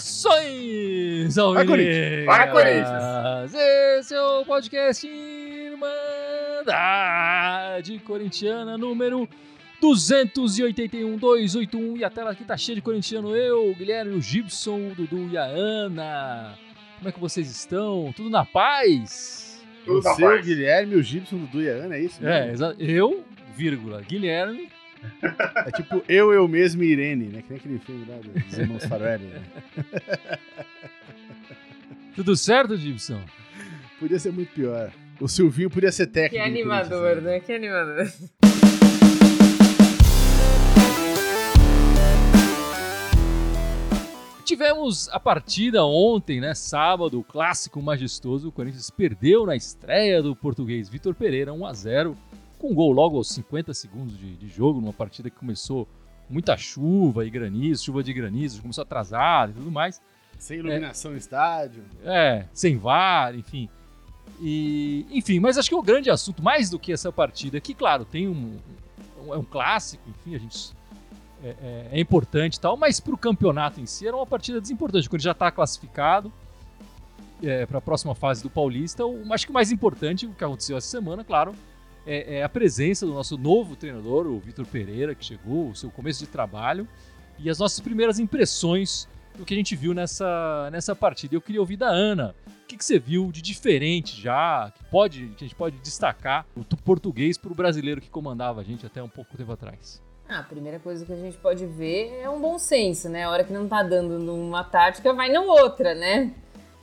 Saudações ao Vai, Corinthians! Vai, Corinthians! Esse é o podcast Irmandade Corintiana número 281, 281 e a tela aqui tá cheia de corintiano. Eu, Guilherme, o Gibson, o Dudu e a Ana. Como é que vocês estão? Tudo na paz? Tudo na Você, o paz. Guilherme, o Gibson, o Dudu e a Ana, é isso? É, mesmo? exa- eu, vírgula, Guilherme. É tipo eu, eu mesmo e Irene, né? Que nem aquele filme lá dos irmãos Farrelly. Né? Tudo certo, Gibson? Podia ser muito pior. O Silvinho podia ser Que técnico. do animador, Corinthians, né? Que animador. Tivemos a partida ontem, né? Sábado, o clássico majestoso. O Corinthians perdeu na estreia do português Vitor Pereira 1 a 0 com um gol logo aos 50 segundos de, de jogo, numa partida que começou com muita chuva e granizo, chuva de granizo, começou atrasado e tudo mais. Sem iluminação no estádio. É, sem VAR, enfim. E, enfim, mas acho que o grande assunto, mais do que essa partida, que, claro, tem um- é um clássico, enfim, a gente é, é- é importante e tal, mas para o campeonato em si era uma partida desimportante, quando já está classificado para a próxima fase do Paulista. O, acho que o mais importante, o que aconteceu essa semana, claro, é, é a presença do nosso novo treinador, o Vitor Pereira, que chegou, o seu começo de trabalho, e as nossas primeiras impressões do que a gente viu nessa, nessa partida. Eu queria ouvir da Ana. O que, que você viu de diferente já, que, pode, que a gente pode destacar o tu- português para o brasileiro que comandava a gente até um pouco tempo atrás? Ah, a primeira coisa que a gente pode ver é um bom senso, né? A hora que não tá dando numa tática, vai na outra, né?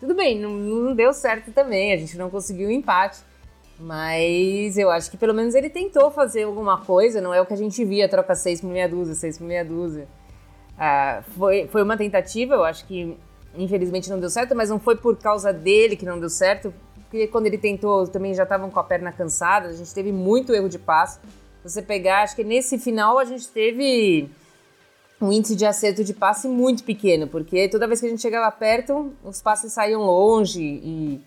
Tudo bem, não, não deu certo também, a gente não conseguiu o empate. Mas eu acho que pelo menos ele tentou fazer alguma coisa, não é o que a gente via, troca seis por meia dúzia, seis por meia dúzia. Ah, foi, foi uma tentativa, eu acho que infelizmente não deu certo, mas não foi por causa dele que não deu certo, porque quando ele tentou também já estavam com a perna cansada, a gente teve muito erro de passe. Você pegar, acho que nesse final a gente teve um índice de acerto de passe muito pequeno, porque toda vez que a gente chegava perto, os passes saíam longe e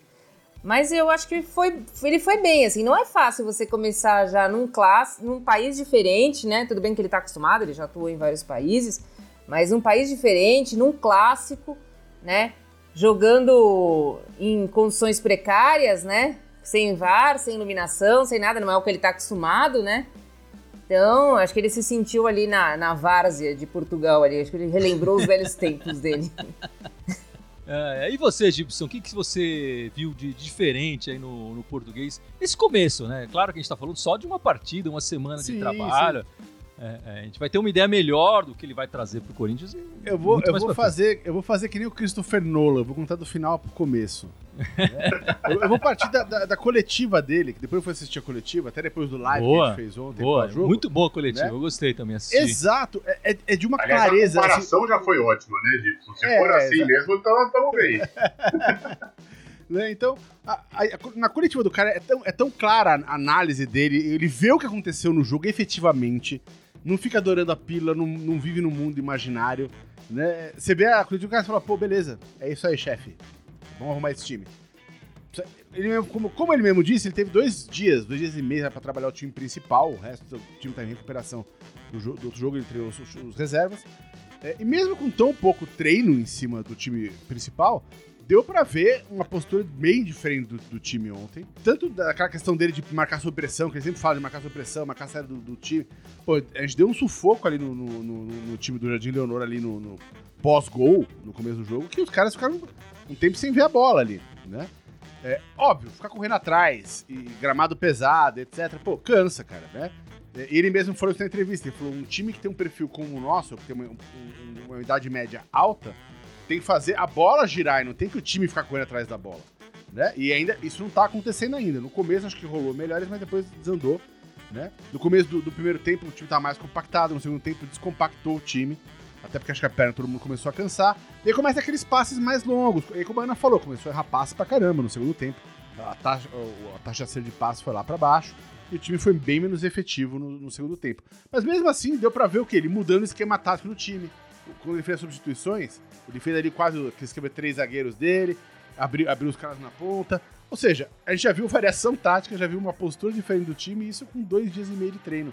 mas eu acho que foi, ele foi bem, assim, não é fácil você começar já num classe, num país diferente, né? Tudo bem que ele tá acostumado, ele já atuou em vários países, mas num país diferente, num clássico, né? Jogando em condições precárias, né? Sem VAR, sem iluminação, sem nada, não é o que ele tá acostumado, né? Então, acho que ele se sentiu ali na, na várzea de Portugal ali, acho que ele relembrou os velhos tempos dele. É, e você, Gibson, o que, que você viu de diferente aí no, no português? Esse começo, né? Claro que a gente está falando só de uma partida, uma semana Sim, de trabalho. É, é, a gente vai ter uma ideia melhor do que ele vai trazer para o Corinthians. e Eu vou, eu vou frente. fazer, eu vou fazer que nem o Christopher Nolan, eu vou contar do final pro começo. né? eu, eu vou partir da, da- da coletiva dele, que depois eu fui assistir a coletiva, até depois do live que a Boa, gente fez ontem. Boa, pós-jogo. muito boa a coletiva. né? Eu gostei também assistir. Exato, é, é- é de uma Aliás, clareza. a assim, comparação já foi ótima, né, Gibson? Se É, for assim mesmo, então nós estamos bem. né? Então, a- a- a- na coletiva do cara é tão, é tão clara a análise dele, ele vê o que aconteceu no jogo efetivamente, não fica adorando a pílula, não, não vive no mundo imaginário. Né? Você vê a coletiva do cara e fala, pô, beleza, é isso aí, chefe. Vamos arrumar esse time. Ele mesmo- como, como ele mesmo disse, ele teve dois dias, dois dias e meio para trabalhar o time principal, o resto do time tá em recuperação do, do outro jogo, ele treinou os, os reservas. É, e mesmo com tão pouco treino em cima do time principal, deu pra ver uma postura bem diferente do, do time ontem. Tanto daquela questão dele de marcar sob pressão, que ele sempre fala de marcar sob pressão, marcar a série do, do time. Pô, a gente deu um sufoco ali no, no- no- no time do Jardim Leonor, ali no, pós-gol, no começo do jogo, que os caras ficaram um tempo sem ver a bola ali, né? É, óbvio, ficar correndo atrás e gramado pesado, etc. Pô, cansa, cara, né? É, Ele mesmo falou isso na entrevista. Ele falou: um time que tem um perfil como o nosso, que tem uma, um- uma idade média alta, tem que fazer a bola girar e não tem que o time ficar correndo atrás da bola. Né? E ainda, isso não tá acontecendo ainda. No começo acho que rolou melhores, mas depois desandou. Né? No começo do, do primeiro tempo o time tá mais compactado, no segundo tempo descompactou o time. Até porque acho que a perna todo mundo começou a cansar. E aí começa aqueles passes mais longos. E aí, como a Ana falou, começou a errar passe pra caramba no segundo tempo. A taxa, a taxa de de passe foi lá pra baixo. E o time foi bem menos efetivo no, no segundo tempo. Mas mesmo assim, deu pra ver o quê? Ele mudando o esquema tático do time. Quando ele fez as substituições, ele fez ali quase aquele esquema três zagueiros dele. abrir, abrir os caras na ponta. Ou seja, a gente já viu variação tática, já viu uma postura diferente do time, e isso com dois dias e meio de treino.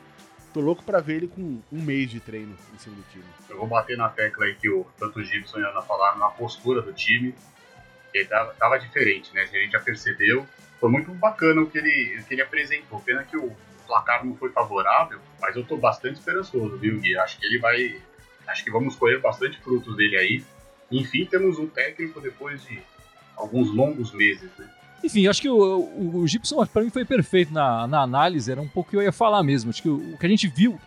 Tô louco pra ver ele com um mês de treino em cima do time. Eu vou bater na tecla aí que o, tanto o Gibson e a Ana falaram na postura do time. Ele tava, tava diferente, né? A gente já percebeu. Foi muito bacana o que ele, o que ele apresentou. Pena que o placar não foi favorável, mas eu tô bastante esperançoso, viu, Gui? Acho que ele vai. Acho que vamos colher bastante frutos dele aí. Enfim, temos um técnico depois de alguns longos meses, né? Enfim, acho que o, o, o Gibson, para mim, foi perfeito na, na análise. Era um pouco que eu ia falar mesmo. Acho que o, o que a gente viu.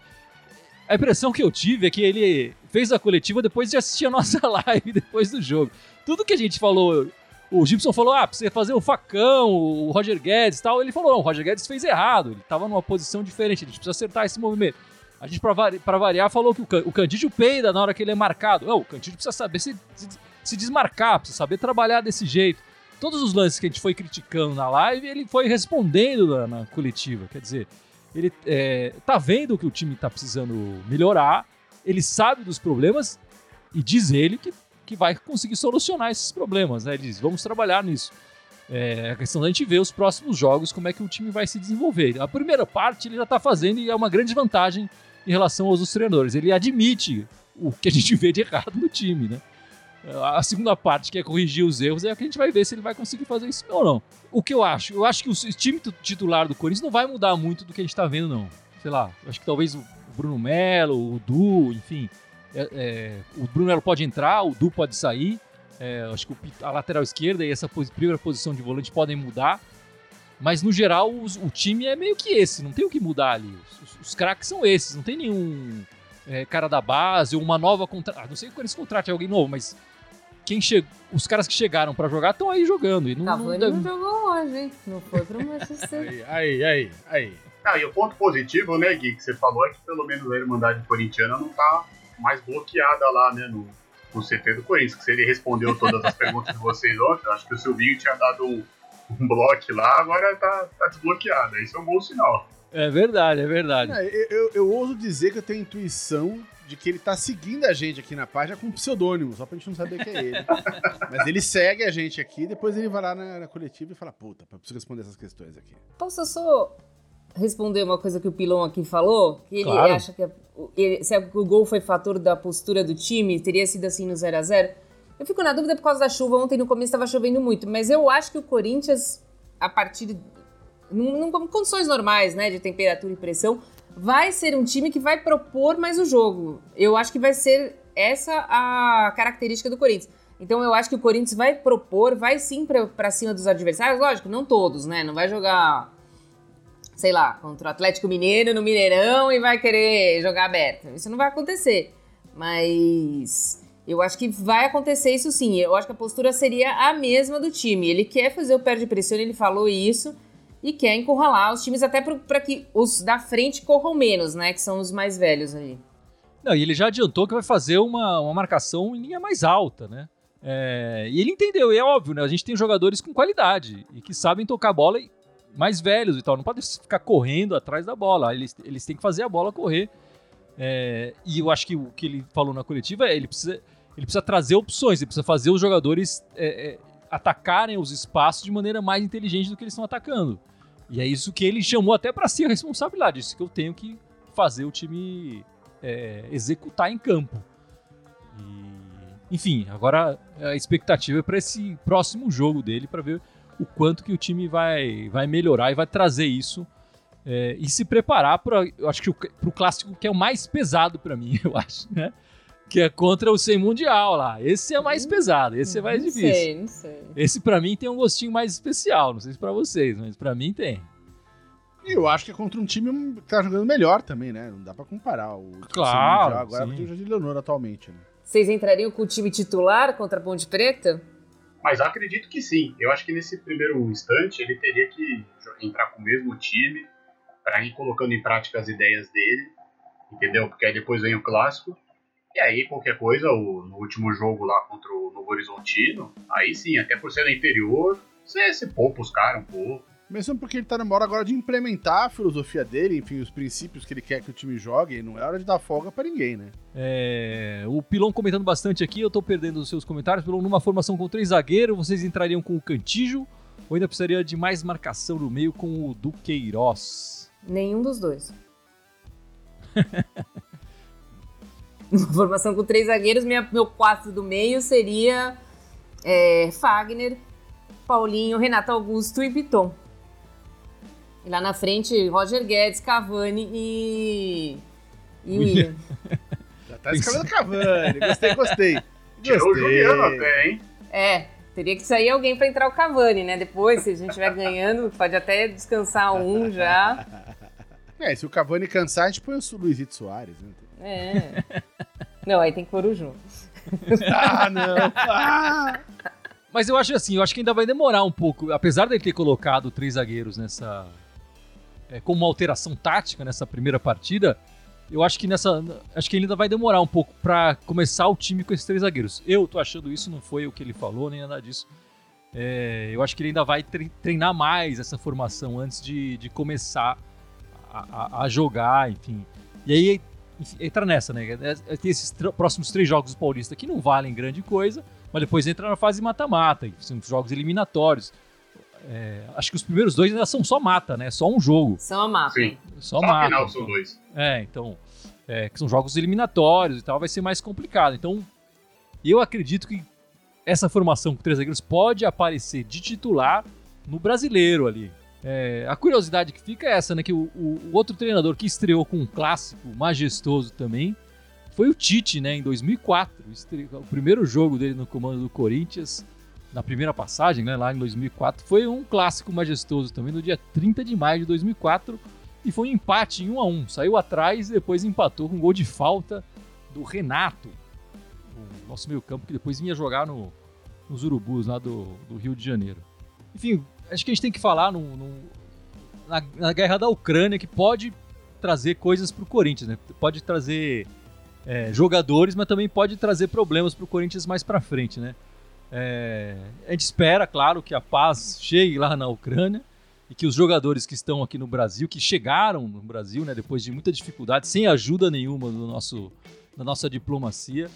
A impressão que eu tive é que ele fez a coletiva depois de assistir a nossa live, depois do jogo. Tudo que a gente falou o Gibson falou: ah, precisa fazer o facão, o Roger Guedes e tal. Ele falou: não, o Roger Guedes fez errado, ele estava numa posição diferente, a gente precisa acertar esse movimento. A gente, para vari variar, falou que o, o Candídio peida na hora que ele é marcado. Não, o Candídio precisa saber se, se, se, desmarcar, precisa saber trabalhar desse jeito. Todos os lances que a gente foi criticando na live, ele foi respondendo na, na coletiva. Quer dizer, ele é, tá vendo que o time tá precisando melhorar, ele sabe dos problemas e diz ele que que vai conseguir solucionar esses problemas, né? Ele diz, vamos trabalhar nisso. É a questão da gente ver os próximos jogos, como é que o time vai se desenvolver. A primeira parte ele já está fazendo e é uma grande vantagem em relação aos outros treinadores. Ele admite o que a gente vê de errado no time, né? A segunda parte, que é corrigir os erros, é a que a gente vai ver se ele vai conseguir fazer isso ou não. O que eu acho? Eu acho que o time titular do Corinthians não vai mudar muito do que a gente está vendo, não. Sei lá, acho que talvez o Bruno Melo, o Du, enfim, é, é, o Bruno pode entrar, o Du pode sair. É, acho que a lateral esquerda e essa primeira posição de volante podem mudar. Mas no geral, os, o time é meio que esse, não tem o que mudar ali. Os, os, os craques são esses, não tem nenhum é, cara da base ou uma nova contra... Ah, não sei quando eles contratem alguém novo, mas quem che... os caras que chegaram para jogar estão aí jogando. E não, Cavani não, não jogou hoje, hein? Não foi pro Manchester. aí, aí, aí. Ah, e o ponto positivo, né, Gui, que você falou é que pelo menos a Irmandade Corintiana não tá mais bloqueada lá, né, no, no CT do Corinthians. Que se ele respondeu todas as perguntas de vocês ontem, acho que o Silvinho tinha dado um, um bloco lá, agora tá, tá desbloqueado. Isso é um bom sinal. É verdade, é verdade. É, eu, eu, eu, ouso dizer que eu tenho intuição de que ele tá seguindo a gente aqui na página com um pseudônimo, só pra gente não saber que é ele. Mas ele segue a gente aqui, depois ele vai lá na, na coletiva e fala: Puta, eu preciso responder essas questões aqui. Posso só responder uma coisa que o Pilon aqui falou? Que ele claro. acha que ele, se o gol foi fator da postura do time, teria sido assim no 0 a 0 Eu fico na dúvida por causa da chuva. Ontem no começo estava chovendo muito, mas eu acho que o Corinthians, a partir. Em condições normais, né, de temperatura e pressão, vai ser um time que vai propor mais o jogo. Eu acho que vai ser essa a característica do Corinthians. Então eu acho que o Corinthians vai propor, vai sim para cima dos adversários, lógico, não todos, né? Não vai jogar sei lá, contra o Atlético Mineiro no Mineirão e vai querer jogar aberto. Isso não vai acontecer. Mas eu acho que vai acontecer isso sim. Eu acho que a postura seria a mesma do time. Ele quer fazer o pé de pressão, ele falou isso. E quer encurralar os times até para que os da frente corram menos, né? Que são os mais velhos ali. Não, e ele já adiantou que vai fazer uma, uma marcação em linha mais alta, né? É, e ele entendeu, e é óbvio, né? A gente tem jogadores com qualidade e que sabem tocar bola mais velhos e tal. Não pode ficar correndo atrás da bola. Eles, eles têm que fazer a bola correr. É, e eu acho que o que ele falou na coletiva é ele precisa, ele precisa trazer opções, ele precisa fazer os jogadores é, é, atacarem os espaços de maneira mais inteligente do que eles estão atacando. E é isso que ele chamou até para si a responsabilidade. Isso que eu tenho que fazer o time é, executar em campo. E, enfim, agora a expectativa é para esse próximo jogo dele, para ver o quanto que o time vai, vai melhorar e vai trazer isso é, e se preparar para, acho que para o clássico que é o mais pesado para mim, eu acho, né? Que é contra o Sem Mundial lá. Esse é mais pesado, esse é mais não difícil. Sei, não sei. Esse para mim tem um gostinho mais especial, não sei se para vocês, mas para mim tem. E eu acho que é contra um time que tá jogando melhor também, né? Não dá para comparar o claro, Mundial agora sim. porque o Jardim Leonor atualmente, né? Vocês entrariam com o time titular contra a Ponte Preta? Mas acredito que sim. Eu acho que nesse primeiro instante ele teria que entrar com o mesmo time para ir colocando em prática as ideias dele, entendeu? Porque aí depois vem o clássico. E aí, qualquer coisa, o, no último jogo lá contra o Novo Horizontino, aí sim, até por ser no interior, você, você poupa os caras um pouco, Mesmo porque ele tá numa hora agora de implementar a filosofia dele, enfim, os princípios que ele quer que o time jogue, não é hora de dar folga pra ninguém, né? É, o Pilon comentando bastante aqui, eu tô perdendo os seus comentários. Pilon, numa formação com três zagueiros, vocês entrariam com o Cantijo ou ainda precisaria de mais marcação no meio com o Duqueiroz? Nenhum dos dois. Uma formação com três zagueiros, minha, meu quatro do meio seria é, Fagner, Paulinho, Renato Augusto e Piton. E lá na frente, Roger Guedes, Cavani e. E William. Já tá escalando Cavani. Gostei, gostei. Tirou o. Juliano até, hein? É, teria que sair alguém pra entrar o Cavani, né? Depois, se a gente estiver ganhando, pode até descansar um já. É, se o Cavani cansar, a gente põe o Luizito Soares, né? É. Não, aí tem que pôr o Ju. Ah, não. Ah! Mas eu acho assim, eu acho que ainda vai demorar um pouco, apesar dele ter colocado três zagueiros nessa. É, como uma alteração tática nessa primeira partida, eu acho que nessa. Acho que ele ainda vai demorar um pouco pra começar o time com esses três zagueiros. Eu tô achando isso, não foi o que ele falou, nem nada disso. É, eu acho que ele ainda vai tre- treinar mais essa formação antes de, de começar a, a- a jogar, enfim. E aí enfim, entra nessa, né? É, Tem esses tr- próximos três jogos do Paulista que não valem grande coisa, mas depois entra na fase mata-mata, e são jogos eliminatórios. É, acho que os primeiros dois ainda são só mata, né? Só um jogo. São a mapa. Sim. Só Só a mata. final são dois. É, então. é, que são jogos eliminatórios e tal, vai ser mais complicado. Então, eu acredito que essa formação com três zagueiros pode aparecer de titular no brasileiro ali. É, a curiosidade que fica é essa, né? Que o, o- outro treinador que estreou com um clássico majestoso também foi o Tite, né? Em 2004. Estre- O primeiro jogo dele no comando do Corinthians, na primeira passagem, né? Lá em 2004, foi um clássico majestoso também, no dia 30 de maio de 2004 e foi um empate em 1 a 1 Saiu atrás e depois empatou com um gol de falta do Renato, o nosso meio-campo, que depois vinha jogar no, nos Urubus, lá do, do Rio de Janeiro. Enfim, acho que a gente tem que falar no, no- na, na guerra da Ucrânia, que pode trazer coisas para o Corinthians, né? Pode trazer é, jogadores, mas também pode trazer problemas para o Corinthians mais para frente, né? É, a gente espera, claro, que a paz chegue lá na Ucrânia e que os jogadores que estão aqui no Brasil, que chegaram no Brasil, né, depois de muita dificuldade, sem ajuda nenhuma do nosso, da nossa diplomacia,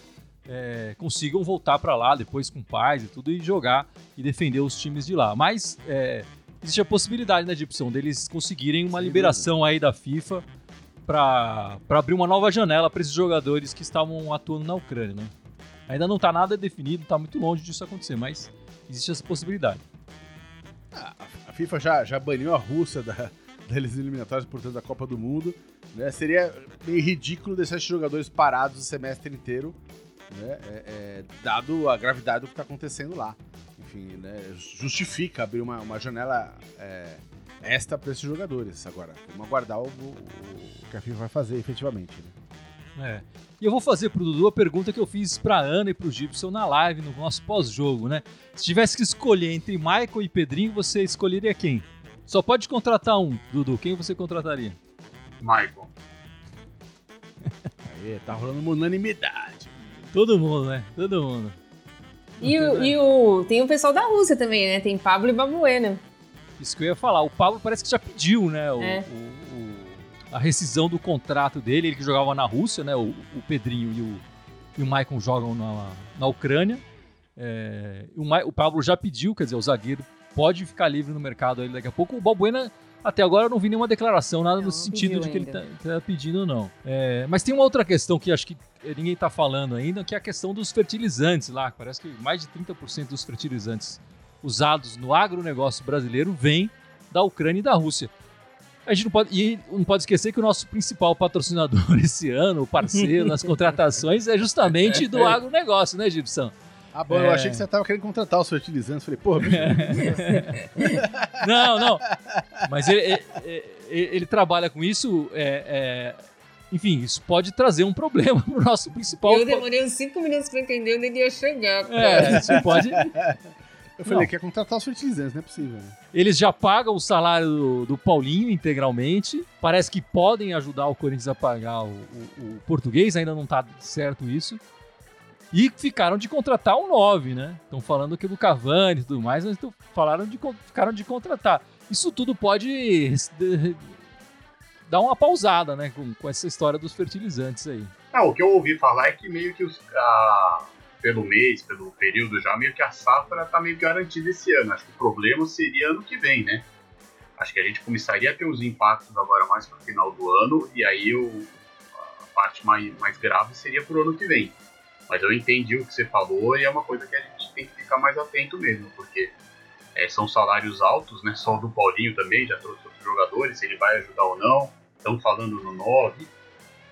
é, consigam voltar para lá depois com paz e tudo e jogar e defender os times de lá. Mas é, existe a possibilidade, né, Gibson, deles conseguirem uma Sem liberação aí da FIFA para abrir uma nova janela para esses jogadores que estavam atuando na Ucrânia, né? Ainda não está nada definido, está muito longe disso acontecer, mas existe essa possibilidade. A FIFA já, já baniu a Rússia da, das eliminatórias, portanto, da Copa do Mundo. Né? Seria meio ridículo deixar esses jogadores parados o semestre inteiro, né? É- é, dado a gravidade do que está acontecendo lá. Enfim, né? justifica abrir uma, uma janela é, extra para esses jogadores. Agora, vamos aguardar o, o- o que a FIFA vai fazer efetivamente. Né? É. E eu vou fazer pro Dudu a pergunta que eu fiz pra Ana e pro Gibson na live, no nosso pós-jogo, né? Se tivesse que escolher entre Michael e Pedrinho, você escolheria quem? Só pode contratar um, Dudu. Quem você contrataria? Michael. Aí, tá rolando uma unanimidade. Todo mundo, né? Todo mundo. E o, e o- tem o pessoal da Rússia também, né? Tem Pablo e Babuena. Isso que eu ia falar. O Pablo parece que já pediu, né? O, É. o- o- a rescisão do contrato dele. Ele que jogava na Rússia, né? O, o Pedrinho e o, e o Maicon jogam na, na Ucrânia. É, o, Ma- o Pablo já pediu, quer dizer, o zagueiro pode ficar livre no mercado aí daqui a pouco. O Balbuena, até agora, eu não vi nenhuma declaração, nada Não, no sentido de que ele ainda. tá, pedindo, não. É, mas tem uma outra questão que acho que ninguém tá falando ainda, que é a questão dos fertilizantes lá. Parece que mais de 30% dos fertilizantes usados no agronegócio brasileiro vêm da Ucrânia e da Rússia. A gente não pode, e não pode esquecer que o nosso principal patrocinador esse ano, o parceiro nas contratações, é justamente do agronegócio, né, Gibson? Ah, bom, É. eu achei que você tava querendo contratar os fertilizantes. Falei, porra, bicho, Não, não. Mas ele, ele- ele- ele trabalha com isso. é, é, enfim, isso pode trazer um problema pro nosso principal. Eu demorei uns 5 minutos pra entender onde ele ia chegar. cara. É, isso pode. eu falei, Não. quer contratar os fertilizantes, não é possível. Né? Eles já pagam o salário do, do Paulinho integralmente. Parece que podem ajudar o Corinthians a pagar o, o- o português, ainda não tá certo isso. E ficaram de contratar o 9, né? Estão falando que do Cavani e tudo mais, mas falaram de, ficaram de contratar. isso tudo pode dar uma pausada, né, com, com essa história dos fertilizantes aí. Não, o que eu ouvi falar é que meio que os, pelo mês, pelo período já, meio que a safra tá meio garantida esse ano. Acho que o problema seria ano que vem, né? Acho que a gente começaria a ter os impactos agora mais para o final do ano, e aí o, a parte mais, mais grave seria para o ano que vem. Mas eu entendi o que você falou e é uma coisa que a gente tem que ficar mais atento mesmo, porque é, são salários altos, né? Só do Paulinho também, já trouxe outros jogadores, se ele vai ajudar ou não. Estão falando no 9.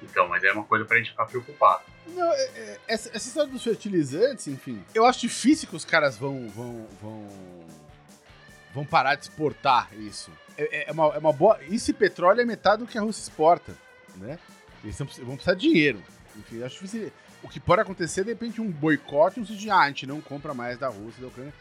Então, mas é uma coisa pra gente ficar preocupado. Não, é, é, essa, essa, história dos fertilizantes, enfim, eu acho difícil que os caras vão vão vão, vão parar de exportar isso. É, é, uma, é uma boa. Isso e petróleo é metade do que a Rússia exporta, né? Eles vão precisar de dinheiro. Enfim, acho difícil. O que pode acontecer, de repente, um boicote, um de ah, a gente não compra mais da Rússia e da Ucrânia.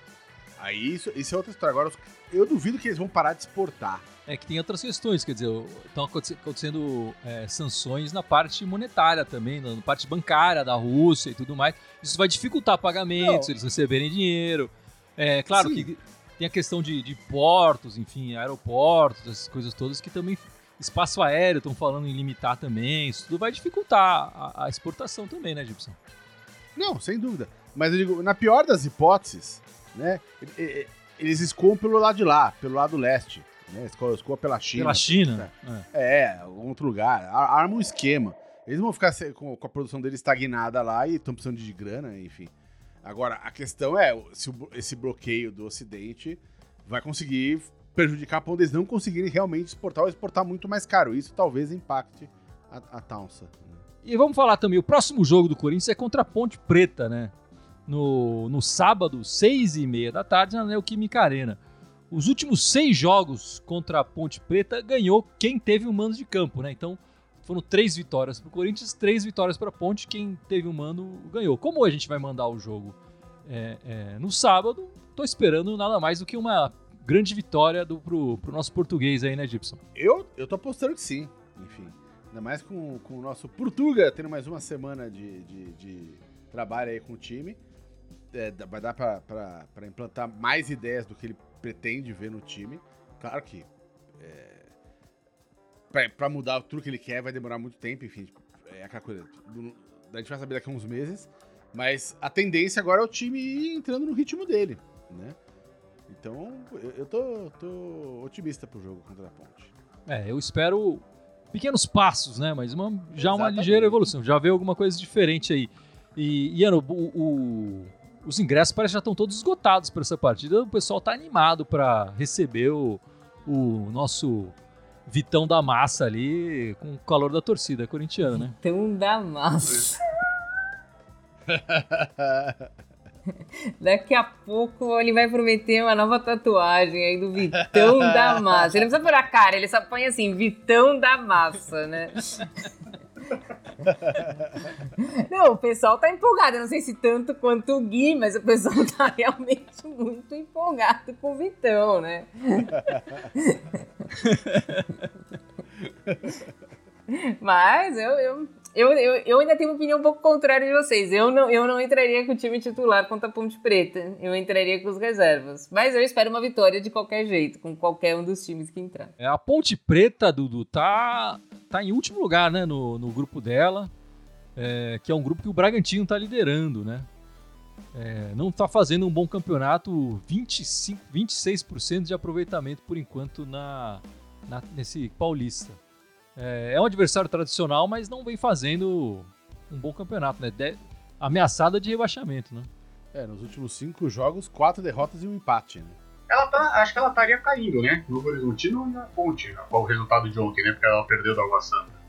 Aí isso, isso é outra história. Agora, eu duvido que eles vão parar de exportar. É que tem outras questões, quer dizer, estão acontecendo é, sanções na parte monetária também, na parte bancária da Rússia e tudo mais. Isso vai dificultar pagamentos, Não. eles receberem dinheiro. É claro Sim. que tem a questão de, de, portos, enfim, aeroportos, essas coisas todas que também. Espaço aéreo, estão falando em limitar também. Isso tudo vai dificultar a, a exportação também, né, Gibson? Não, sem dúvida. Mas eu digo, na pior das hipóteses, né? Eles escoam pelo lado de lá, pelo lado leste. Né? Escoam pela China. Pela China? Né? É, é outro lugar. Arma um esquema. Eles vão ficar com, a produção deles estagnada lá e estão precisando de grana, enfim. Agora, a questão é se esse bloqueio do Ocidente vai conseguir prejudicar onde eles não conseguirem realmente exportar ou exportar muito mais caro. Isso talvez impacte a, a Taunsa. Né? E vamos falar também, o próximo jogo do Corinthians é contra a Ponte Preta, né? no, no sábado, seis e meia da tarde, na Neoquímica Arena. Os últimos seis jogos contra a Ponte Preta ganhou quem teve o mando de campo, né? Então foram três vitórias para o Corinthians, três vitórias para a Ponte. Quem teve o mando ganhou. Como a gente vai mandar o jogo é, é, no sábado, estou esperando nada mais do que uma grande vitória do, pro, pro nosso português aí, né, Gibson? Eu, eu tô apostando que sim, enfim. Ainda mais com, com o nosso Portuga tendo mais uma semana de, de, de trabalho aí com o time é, vai dar para implantar mais ideias do que ele pretende ver no time. Claro que é, para mudar tudo que ele quer vai demorar muito tempo, enfim, é aquela coisa. a gente vai saber daqui a uns meses, mas a tendência agora é o time ir entrando no ritmo dele, né? Então, eu, eu tô, tô otimista pro jogo contra a Ponte. É, eu espero pequenos passos, né? Mas uma, já Exatamente. uma ligeira evolução. Já vê alguma coisa diferente aí. E, Iano, o, o, os ingressos parece que já estão todos esgotados para essa partida. O pessoal está animado para receber o, o nosso Vitão da Massa ali com o calor da torcida corintiana, né? Vitão da Massa. Daqui a pouco ele vai prometer uma nova tatuagem aí do Vitão da Massa. Ele não precisa pôr a cara, ele só põe assim, Vitão da Massa, né? Não, o pessoal tá empolgado. Eu não sei se tanto quanto o Gui, mas o pessoal tá realmente muito empolgado com o Vitão, né? mas eu, eu, eu, eu, eu ainda tenho uma opinião um pouco contrária de vocês. Eu não, eu não entraria com o time titular contra a Ponte Preta. Eu entraria com os reservas. Mas eu espero uma vitória de qualquer jeito, com qualquer um dos times que entrar. É, a Ponte Preta, Dudu, tá, tá em último lugar, né, no, no grupo dela. É, que é um grupo que o Bragantino tá liderando, né? É, não está fazendo um bom campeonato, 25, 26% de aproveitamento por enquanto na, na nesse Paulista. É, é, um adversário tradicional, mas não vem fazendo um bom campeonato, né? De, ameaçada de rebaixamento, né? É, nos últimos cinco jogos, quatro derrotas e um empate, né? Ela tá, acho que ela estaria caindo, né? No Horizontino e na Ponte, qual o resultado de ontem, né? Porque ela perdeu do Água Santa.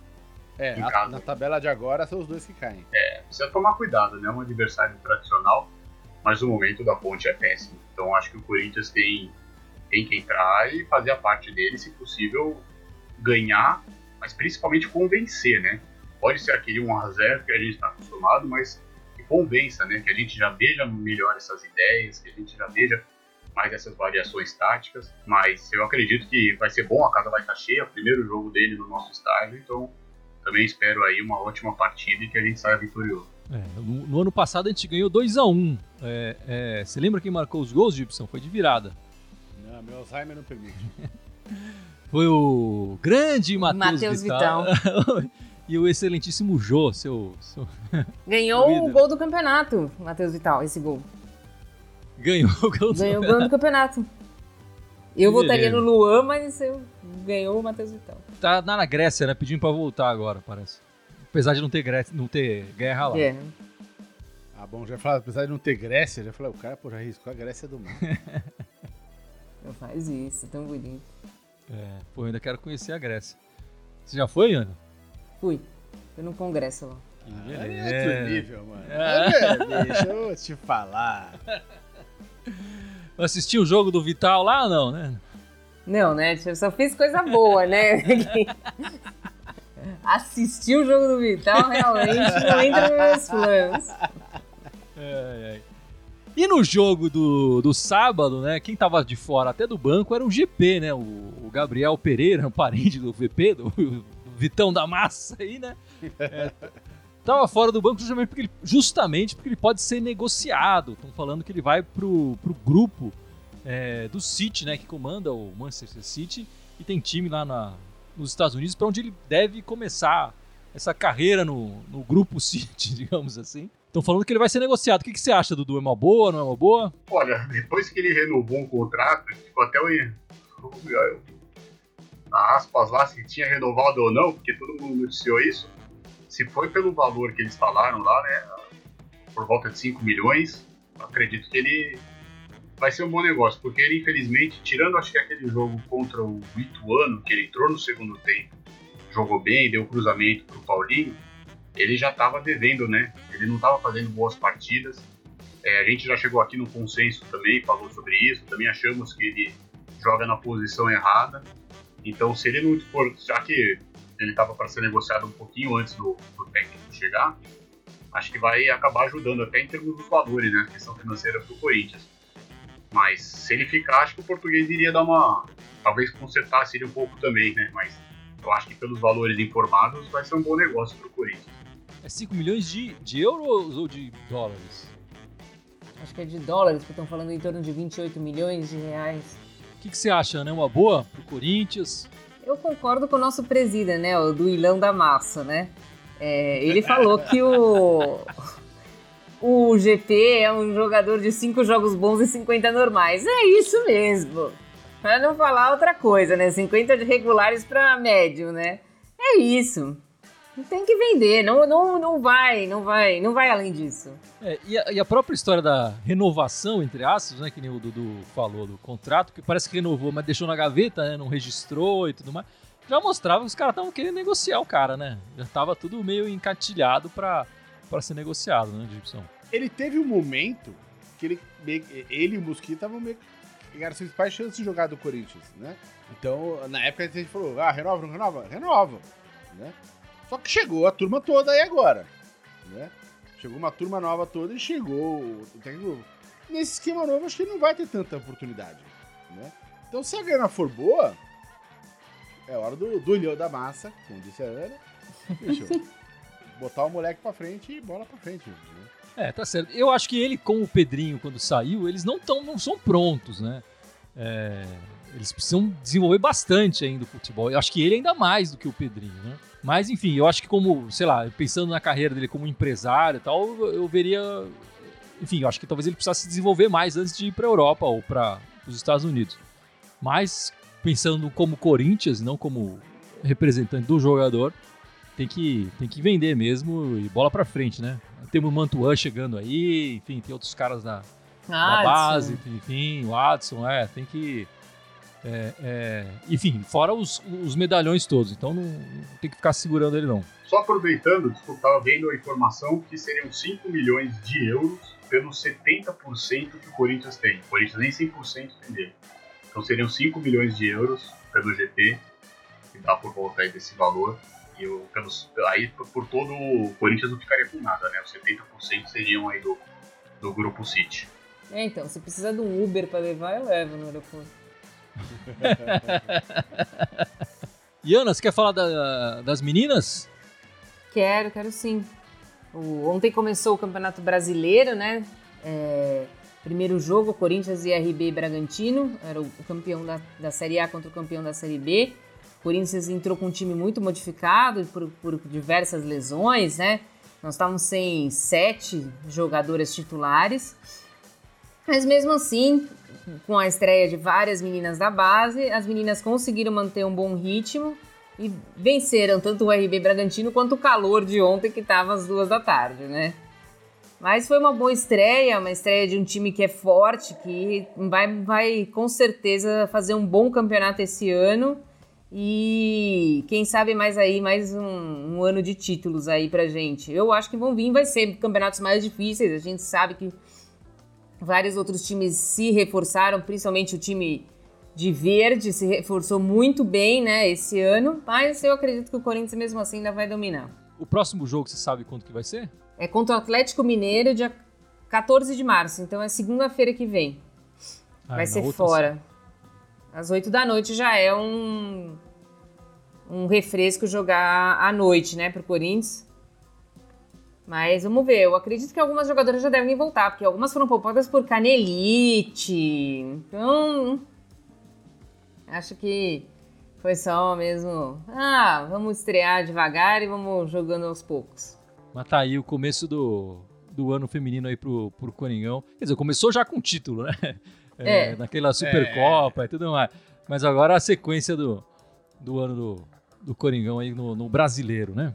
É, a, na tabela de agora são os dois que caem. É, precisa tomar cuidado, né? É um adversário tradicional, mas o momento da Ponte é péssimo. Então acho que o Corinthians tem, tem que entrar e fazer a parte dele, se possível, ganhar mas principalmente convencer, né? Pode ser aquele 1x0 que a gente está acostumado, mas que convença, né? Que a gente já veja melhor essas ideias, que a gente já veja mais essas variações táticas. Mas eu acredito que vai ser bom, a casa vai estar cheia, o primeiro jogo dele no nosso estádio, então também espero aí uma ótima partida e que a gente saia vitorioso. É, no, no, ano passado a gente ganhou 2 a 1 um. é, é, Você lembra quem marcou os gols, Gibson? Foi de virada. Não, Não, meu Alzheimer não permite. Foi o grande Matheus Matheus Vital. e o excelentíssimo Jô, seu, seu- Ganhou o gol do campeonato, Matheus Vital, esse gol. ganhou o gol do- Ganhou o gol do campeonato. Eu Que votaria beleza. no Luan, mas eu ganhou o Matheus Vital. Tá na Grécia, né? Pedindo pra voltar agora, parece. Apesar de não ter, Grécia, não ter guerra lá. É. Ah, bom, já falava, apesar de não ter Grécia, já falei, o cara, pô, já riscou a Grécia do mar. Não faz isso, tão bonito. É, pô, eu ainda quero conhecer a Grécia. Você já foi, Ana? Fui. Fui no congresso lá. Que É outro nível, mano. É. É, bicho, eu te falar. Assistiu o jogo do Vital lá ou não, né? Não, né? Eu só fiz coisa boa, né? Assistir o jogo do Vital realmente não entra nos meus planos. Ai, ai. E no jogo do, do sábado, né? Quem tava de fora até do banco era o GP, né? O, o Gabriel Pereira, um parente do VP, do, do Vitão da Massa aí, né? É, tava fora do banco justamente porque ele, justamente porque ele pode ser negociado. Estão falando que ele vai pro, pro grupo é, do City, né? Que comanda o Manchester City e tem time lá na- nos Estados Unidos para onde ele deve começar essa carreira no, no grupo City, digamos assim. Estão falando que ele vai ser negociado. O que, que você acha, Dudu? É uma boa, não é uma boa? Olha, depois que ele renovou um contrato, ficou até o. a aspas lá, se tinha renovado ou não, porque todo mundo noticiou isso. Se foi pelo valor que eles falaram lá, né? Por volta de 5 milhões, acredito que ele vai ser um bom negócio, porque ele, infelizmente, tirando acho que aquele jogo contra o Ituano, que ele entrou no segundo tempo, jogou bem, deu cruzamento pro Paulinho, ele já estava devendo, né? Ele não estava fazendo boas partidas. É, a gente já chegou aqui no consenso também, falou sobre isso. Também achamos que ele joga na posição errada. Então, se ele não for, já que ele estava para ser negociado um pouquinho antes do, do técnico chegar, acho que vai acabar ajudando até em termos dos valores, né? A questão financeira para o Corinthians. Mas se ele ficar, acho que o português iria dar uma. Talvez consertasse ele um pouco também, né? Mas eu acho que pelos valores informados vai ser um bom negócio para o Corinthians. É 5 milhões de, de euros ou de dólares? Acho que é de dólares, que estão falando em torno de 28 milhões de reais. O que, que você acha, né? Uma boa pro Corinthians? Eu concordo com o nosso presida, né? O do Ilão da Massa, né? É, ele falou que o, o GP é um jogador de 5 jogos bons e 50 normais. É isso mesmo. Pra não falar outra coisa, né? 50 de regulares pra médio, né? É isso. Tem que vender, não, não, não vai, não vai, não vai além disso. É, e, a, e a própria história da renovação, entre aspas, né? Que nem o Dudu falou do contrato, que parece que renovou, mas deixou na gaveta, né? Não registrou e tudo mais. Já mostrava que os caras estavam querendo negociar o cara, né? Já tava tudo meio encatilhado pra, pra ser negociado, né, Gibson? Ele teve um momento que ele, ele e o Mosquito estavam meio eram as principais chances de jogar do Corinthians, né? Então, na época a gente falou, ah, renova, não renova? Renova, né? Só que chegou a turma toda aí agora, né? Chegou uma turma nova toda e chegou o técnico. Nesse esquema novo, acho que ele não vai ter tanta oportunidade, né? Então, se a grana for boa, é hora do, do ilhão da massa, como disse a Ana. Bicho, botar o moleque pra frente e bola pra frente, né? É, tá certo. Eu acho que ele com o Pedrinho, quando saiu, eles não, tão, não são prontos, né? É, eles precisam desenvolver bastante ainda o futebol. Eu acho que ele ainda mais do que o Pedrinho, né? Mas, enfim, eu acho que como, sei lá, pensando na carreira dele como empresário e tal, eu, veria... Enfim, eu acho que talvez ele precisasse se desenvolver mais antes de ir pra Europa ou para os Estados Unidos. Mas, pensando como Corinthians, não como representante do jogador, tem que, tem que vender mesmo e bola pra frente, né? Temos o Mantuan chegando aí, enfim, tem outros caras da, da base, enfim, o Adson, é, tem que. é, é, enfim, fora os, os medalhões todos, então não, não tem que ficar segurando ele não. Só aproveitando, desculpa, estava vendo a informação que seriam 5 milhões de euros pelos 70% que o Corinthians tem. O Corinthians nem 100% tem dele. Então seriam 5 milhões de euros pelo GP, que dá por volta aí desse valor. E o, pelos, aí por, por todo o Corinthians não ficaria com nada, né? Os 70% seriam aí do, do grupo City. É, então, se precisa de um Uber pra levar, eu levo no aeroporto. E Ana, você quer falar da- das meninas? Quero, quero sim. O- ontem começou o Campeonato Brasileiro, né? É, Primeiro jogo, Corinthians e RB Bragantino, era o campeão da, da Série A contra o campeão da Série B. O Corinthians entrou com um time muito modificado por, por diversas lesões, né? Nós estávamos sem sete jogadoras titulares. Mas mesmo assim, com a estreia de várias meninas da base, as meninas conseguiram manter um bom ritmo e venceram tanto o RB Bragantino quanto o calor de ontem que estava às duas da tarde, né? Mas foi uma boa estreia, uma estreia de um time que é forte, que vai, vai com certeza fazer um bom campeonato esse ano. E quem sabe mais aí, mais um, um, ano de títulos aí pra gente. Eu acho que vão vir, vai ser campeonatos mais difíceis. A gente sabe que vários outros times se reforçaram, principalmente o time de verde se reforçou muito bem, né, esse ano. Mas eu acredito que o Corinthians mesmo assim ainda vai dominar. O próximo jogo, você sabe quanto que vai ser? É contra o Atlético Mineiro, dia 14 de março. Então é segunda-feira que vem. Ah, Vai ser fora. Às 8 da noite já é um, um refresco jogar à noite, né, pro Corinthians. Mas vamos ver. Eu acredito que algumas jogadoras já devem voltar, porque algumas foram poupadas por canelite. Então. Acho que foi só mesmo. Ah, vamos estrear devagar e vamos jogando aos poucos. Mas tá aí o começo do, do ano feminino aí pro, pro Coringão. Quer dizer, começou já com título, né? É, é. Naquela Supercopa é. e tudo mais. Mas agora a sequência do, do ano do, do Coringão aí no, no brasileiro, né?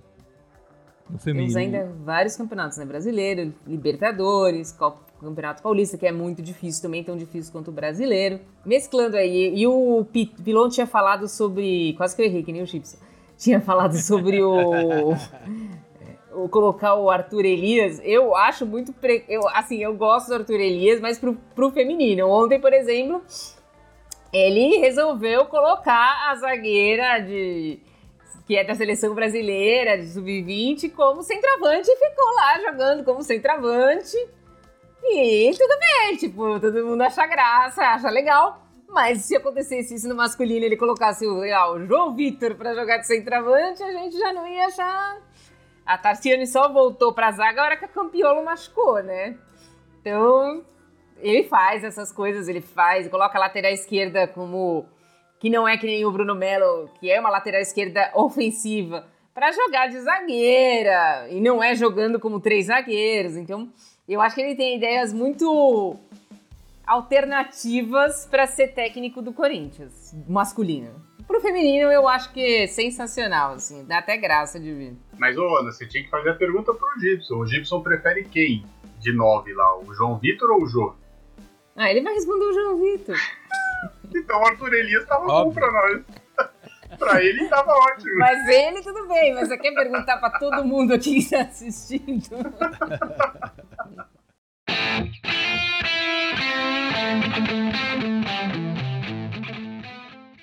No feminino. Temos ainda vários campeonatos, né? Brasileiro, Libertadores, Copa, Campeonato Paulista, que é muito difícil, também tão difícil quanto o brasileiro. Mesclando aí. E o Pilon tinha falado sobre. Quase que eu errei, que nem o Chips. Tinha falado sobre o. colocar o Arthur Elias, eu acho muito. Pre... Eu, assim, eu gosto do Arthur Elias, mas pro, pro feminino. Ontem, por exemplo, ele resolveu colocar a zagueira de que é da seleção brasileira de sub-20 como centroavante e ficou lá jogando como centroavante. E tudo bem, tipo, todo mundo acha graça, acha legal. Mas se acontecesse isso no masculino, ele colocasse o, ah, o João Vitor para jogar de centroavante, a gente já não ia achar a Tarciane só voltou pra zaga a hora que a Campiolo machucou, né? Então, ele faz essas coisas, ele faz, coloca a lateral esquerda como. que não é que nem o Bruno Melo, que é uma lateral esquerda ofensiva, para jogar de zagueira, e não é jogando como três zagueiros. Então, eu acho que ele tem ideias muito alternativas para ser técnico do Corinthians, masculino. Pro feminino, eu acho que é sensacional, assim. Dá até graça de ver. Mas, ô Ana, você tinha que fazer a pergunta pro Gibson. O Gibson prefere quem de nove lá? O João Vitor ou o Jô? Ah, ele vai responder o João Vitor. então o Arthur Elias tava Óbvio. bom pra nós. pra ele tava ótimo. Mas ele tudo bem, mas você quer perguntar pra todo mundo aqui que tá assistindo?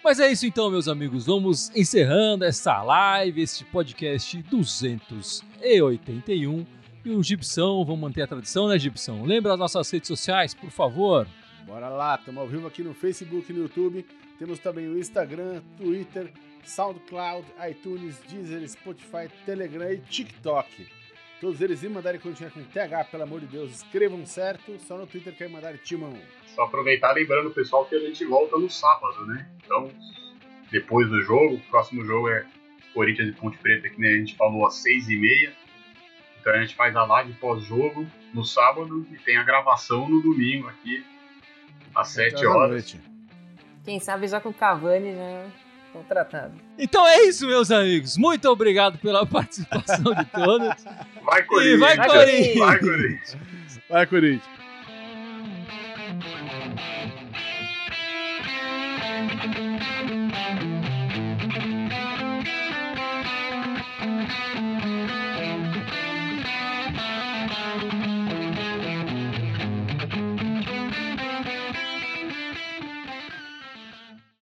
Mas é isso então, meus amigos. Vamos encerrando essa live, este podcast 281. E o Gibson, vamos manter a tradição, né, Gibson? Lembra as nossas redes sociais, por favor. Bora lá, estamos ao vivo aqui no Facebook e no YouTube. Temos também o Instagram, Twitter, SoundCloud, iTunes, Deezer, Spotify, Telegram e TikTok. Todos eles me mandarem continuar com TH, pelo amor de Deus, escrevam certo. Só no Twitter que mandar Timão. Só aproveitar lembrando o pessoal que a gente volta no sábado, né? Então, depois do jogo, o próximo jogo é Corinthians e Ponte Preta, que a gente falou às seis e meia. Então a gente faz a live pós-jogo no sábado e tem a gravação no domingo aqui, às sete horas. Quem sabe já com o Cavani já contratado. Então é isso, meus amigos. Muito obrigado pela participação de todos. Vai, Corinthians! Vai, Corinthians! Vai, Corinthians! Vai, Corinthians!